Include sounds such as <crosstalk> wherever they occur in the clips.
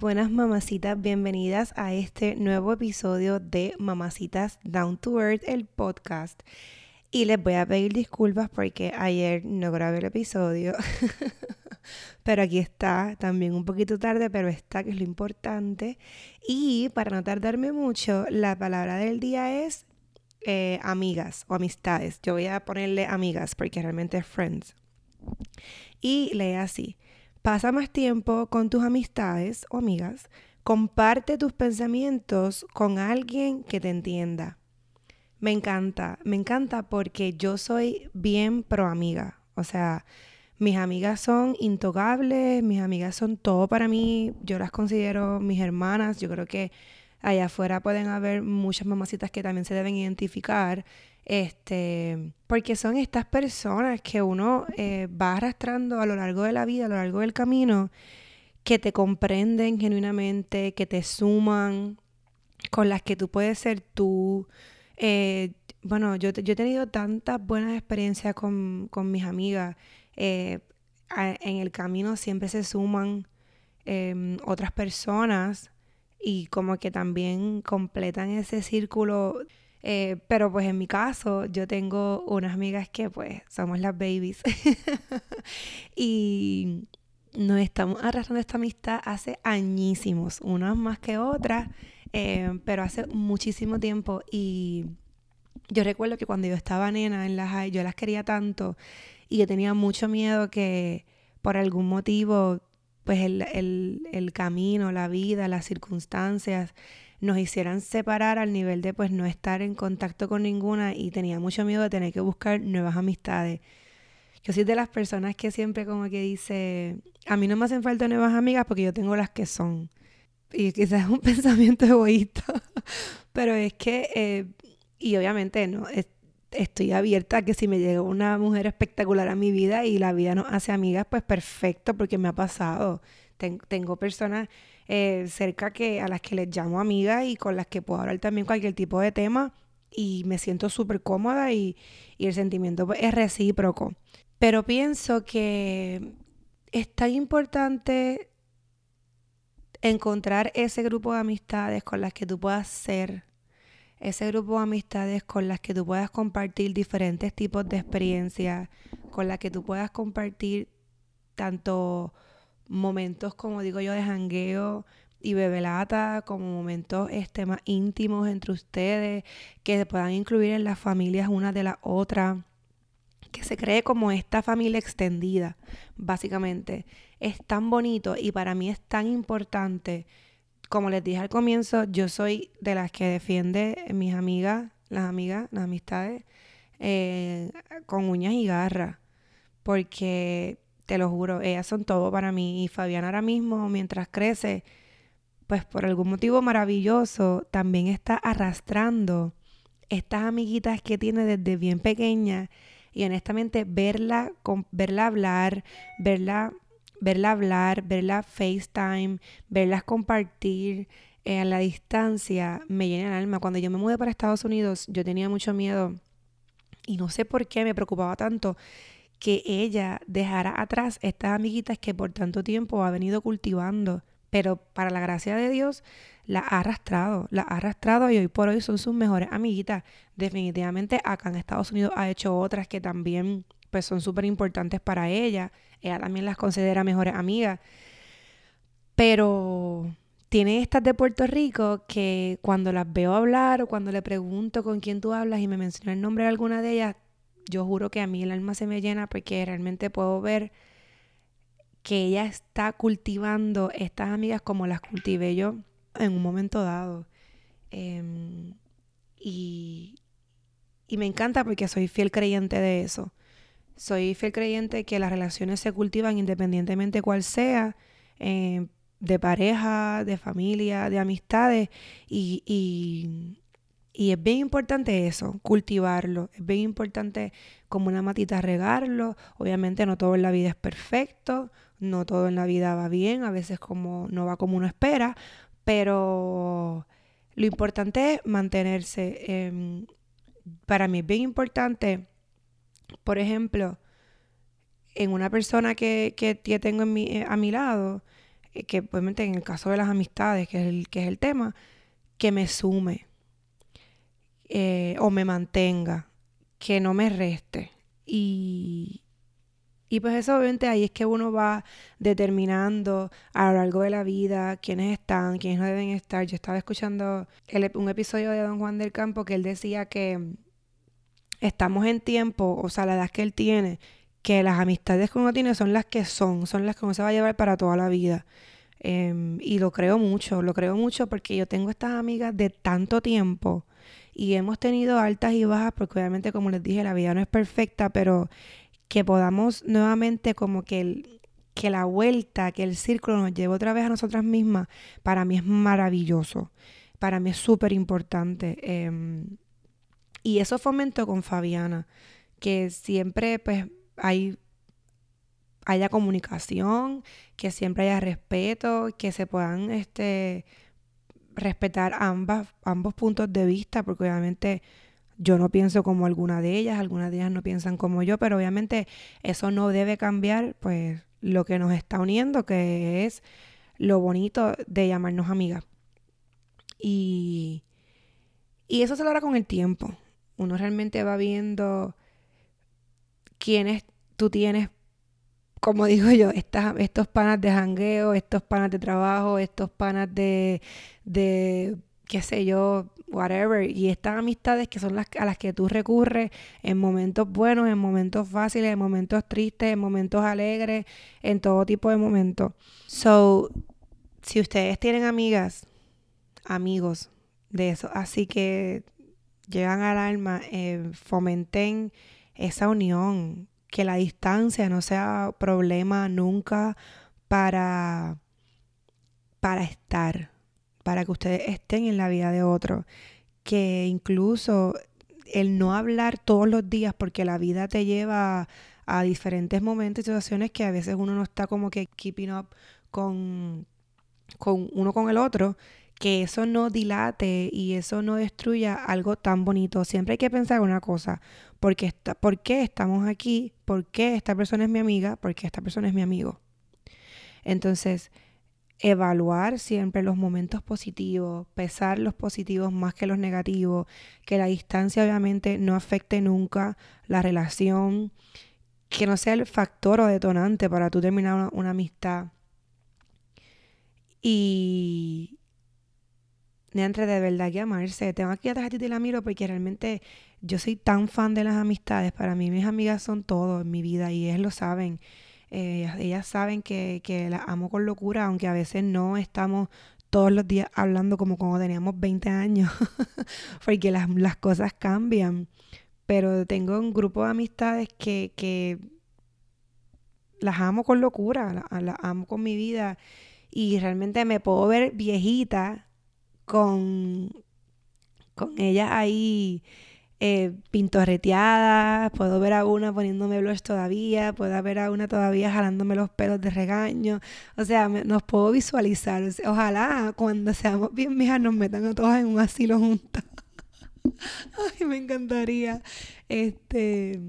Buenas, mamacitas, bienvenidas a este nuevo episodio de Mamacitas Down to Earth, el podcast. Y les voy a pedir disculpas porque ayer no grabé el episodio, <laughs> pero aquí está, también un poquito tarde, pero está, que es lo importante. Y para no tardarme mucho, la palabra del día es eh, amigas o amistades. Yo voy a ponerle amigas porque realmente es friends. Y lee así. Pasa más tiempo con tus amistades o amigas. Comparte tus pensamientos con alguien que te entienda. Me encanta, me encanta porque yo soy bien pro amiga. O sea, mis amigas son intocables, mis amigas son todo para mí. Yo las considero mis hermanas. Yo creo que allá afuera pueden haber muchas mamacitas que también se deben identificar. Este, porque son estas personas que uno eh, va arrastrando a lo largo de la vida, a lo largo del camino, que te comprenden genuinamente, que te suman, con las que tú puedes ser tú. Eh, bueno, yo, yo, he tenido tantas buenas experiencias con, con mis amigas. Eh, en el camino siempre se suman em, otras personas y como que también completan ese círculo eh, pero pues en mi caso, yo tengo unas amigas que pues somos las babies. <laughs> y nos estamos arrastrando esta amistad hace añísimos, unas más que otras, eh, pero hace muchísimo tiempo. Y yo recuerdo que cuando yo estaba nena en las yo las quería tanto y yo tenía mucho miedo que por algún motivo, pues el, el, el camino, la vida, las circunstancias, nos hicieran separar al nivel de pues no estar en contacto con ninguna y tenía mucho miedo de tener que buscar nuevas amistades. Yo soy de las personas que siempre como que dice, a mí no me hacen falta nuevas amigas porque yo tengo las que son. Y quizás es un <laughs> pensamiento egoísta, <laughs> pero es que, eh, y obviamente no, estoy abierta a que si me llega una mujer espectacular a mi vida y la vida nos hace amigas, pues perfecto, porque me ha pasado. tengo personas eh, cerca que a las que les llamo amiga y con las que puedo hablar también cualquier tipo de tema y me siento súper cómoda y, el sentimiento pues, es recíproco. Pero pienso que es tan importante encontrar ese grupo de amistades con las que tú puedas ser, ese grupo de amistades con las que tú puedas compartir diferentes tipos de experiencias, con las que tú puedas compartir tanto momentos, como digo yo, de jangueo y bebelata, como momentos este, más íntimos entre ustedes, que se puedan incluir en las familias una de la otra, que se cree como esta familia extendida, básicamente. Es tan bonito y para mí es tan importante. Como les dije al comienzo, yo soy de las que defiende mis amigas, las amigas, las amistades, eh, con uñas y garras, porque te lo juro, ellas son todo para mí. Y Fabián ahora mismo, mientras crece, pues por algún motivo maravilloso, también está arrastrando estas amiguitas que tiene desde bien pequeña. Y honestamente, verla, verla hablar, verla, verla hablar, verla FaceTime, verlas compartir eh, a la distancia, me llena el alma. Cuando yo me mudé para Estados Unidos, yo tenía mucho miedo y no sé por qué me preocupaba tanto que ella dejara atrás estas amiguitas que por tanto tiempo ha venido cultivando, pero para la gracia de Dios la ha arrastrado, la ha arrastrado y hoy por hoy son sus mejores amiguitas. Definitivamente acá en Estados Unidos ha hecho otras que también pues son súper importantes para ella. Ella también las considera mejores amigas. Pero tiene estas de Puerto Rico que cuando las veo hablar o cuando le pregunto con quién tú hablas y me menciona el nombre de alguna de ellas, yo juro que a mí el alma se me llena porque realmente puedo ver que ella está cultivando estas amigas como las cultivé yo en un momento dado. Em, y, y me encanta porque soy fiel creyente de eso. Soy fiel creyente que las relaciones se cultivan independientemente cuál sea, em, de pareja, de familia, de amistades, y, y es bien importante eso, cultivarlo. Es bien importante como una matita regarlo. Obviamente no todo en la vida es perfecto, no todo en la vida va bien, a veces como no va como uno espera, pero lo importante es mantenerse. Em, para mí es bien importante, por ejemplo, en una persona que, que, tengo en mi, eh, a mi lado, eh, que obviamente en el caso de las amistades, que es el, que es el tema, que me sume eh, o me mantenga, que no me reste. Y, y pues eso obviamente ahí es que uno va determinando a lo largo de la vida quiénes están, quiénes no deben estar. Yo estaba escuchando un episodio de Don Juan del Campo que él decía que estamos en tiempo, o sea, la edad que él tiene, que las amistades que uno tiene son las que son, son las que uno se va a llevar para toda la vida. Em, y lo creo mucho, lo creo mucho porque yo tengo estas amigas de tanto tiempo y hemos tenido altas y bajas porque obviamente como les dije la vida no es perfecta, pero que podamos nuevamente como que, que la vuelta, que el círculo nos lleve otra vez a nosotras mismas, para mí es maravilloso, para mí es súper importante. Em, y eso fomento con Fabiana, que siempre pues hay haya comunicación, que siempre haya respeto, que se puedan este respetar ambas, ambos puntos de vista, porque obviamente yo no pienso como alguna de ellas, algunas de ellas no piensan como yo, pero obviamente eso no debe cambiar, pues, lo que nos está uniendo, que es lo bonito de llamarnos amigas. Y, y eso se logra con el tiempo. Uno realmente va viendo quiénes tú tienes como digo yo, estos panas de jangueo, estos panas de trabajo, estos panas de, de, qué sé yo, whatever, y estas amistades que son las a las que tú recurres en momentos buenos, en momentos fáciles, en momentos tristes, en momentos alegres, en todo tipo de momentos. So, si ustedes tienen amigas, amigos de eso, así que llegan al alma, eh, fomenten esa unión, que la distancia no sea problema nunca para, para estar, para que ustedes estén en la vida de otro. Que incluso el no hablar todos los días, porque la vida te lleva a diferentes momentos y situaciones que a veces uno no está como que keeping up con, con uno con el otro, que eso no dilate y eso no destruya algo tan bonito. Siempre hay que pensar una cosa, ¿por qué, está, ¿por qué estamos aquí? ¿Por qué esta persona es mi amiga? ¿Por qué esta persona es mi amigo? Entonces, evaluar siempre los momentos positivos, pesar los positivos más que los negativos, que la distancia obviamente no afecte nunca la relación, que no sea el factor o detonante para tú terminar una, una amistad. Y, entre de verdad que amarse. Tengo aquí a ti la miro porque realmente yo soy tan fan de las amistades. Para mí mis amigas son todo en mi vida y ellas lo saben. Ellas saben que, que las amo con locura, aunque a veces no estamos todos los días hablando como cuando teníamos 20 años, <laughs> porque las, las, cosas cambian. Pero tengo un grupo de amistades que, que las amo con locura, las amo con mi vida y realmente me puedo ver viejita con, con ella ahí eh, pintorreteada, puedo ver a una poniéndome blush todavía, puedo ver a una todavía jalándome los pelos de regaño, o sea, nos puedo visualizar, ojalá cuando seamos bien viejas nos metan a todas en un asilo juntas. <laughs> Ay, me encantaría. Este,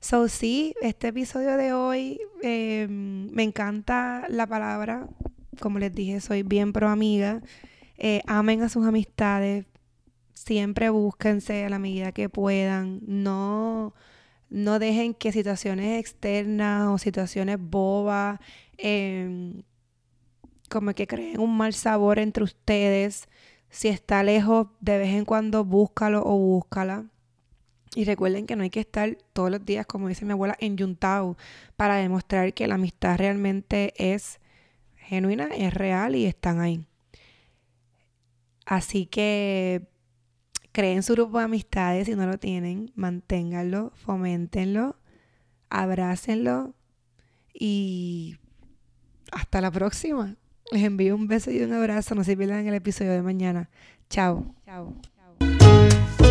so sí, este episodio de hoy em, me encanta la palabra como les dije, soy bien pro amiga. Eh, amen a sus amistades. Siempre búsquense a la medida que puedan. No, no dejen que situaciones externas o situaciones bobas em, como que creen un mal sabor entre ustedes. Si está lejos, de vez en cuando búscalo o búscala. Y recuerden que no hay que estar todos los días, como dice mi abuela, en Yuntao para demostrar que la amistad realmente es genuina, es real y están ahí. Así que creen su grupo de amistades si no lo tienen, manténganlo, foméntenlo, abrácenlo y hasta la próxima. Les envío un beso y un abrazo. No se pierdan el episodio de mañana. Chao. Chao. Chao.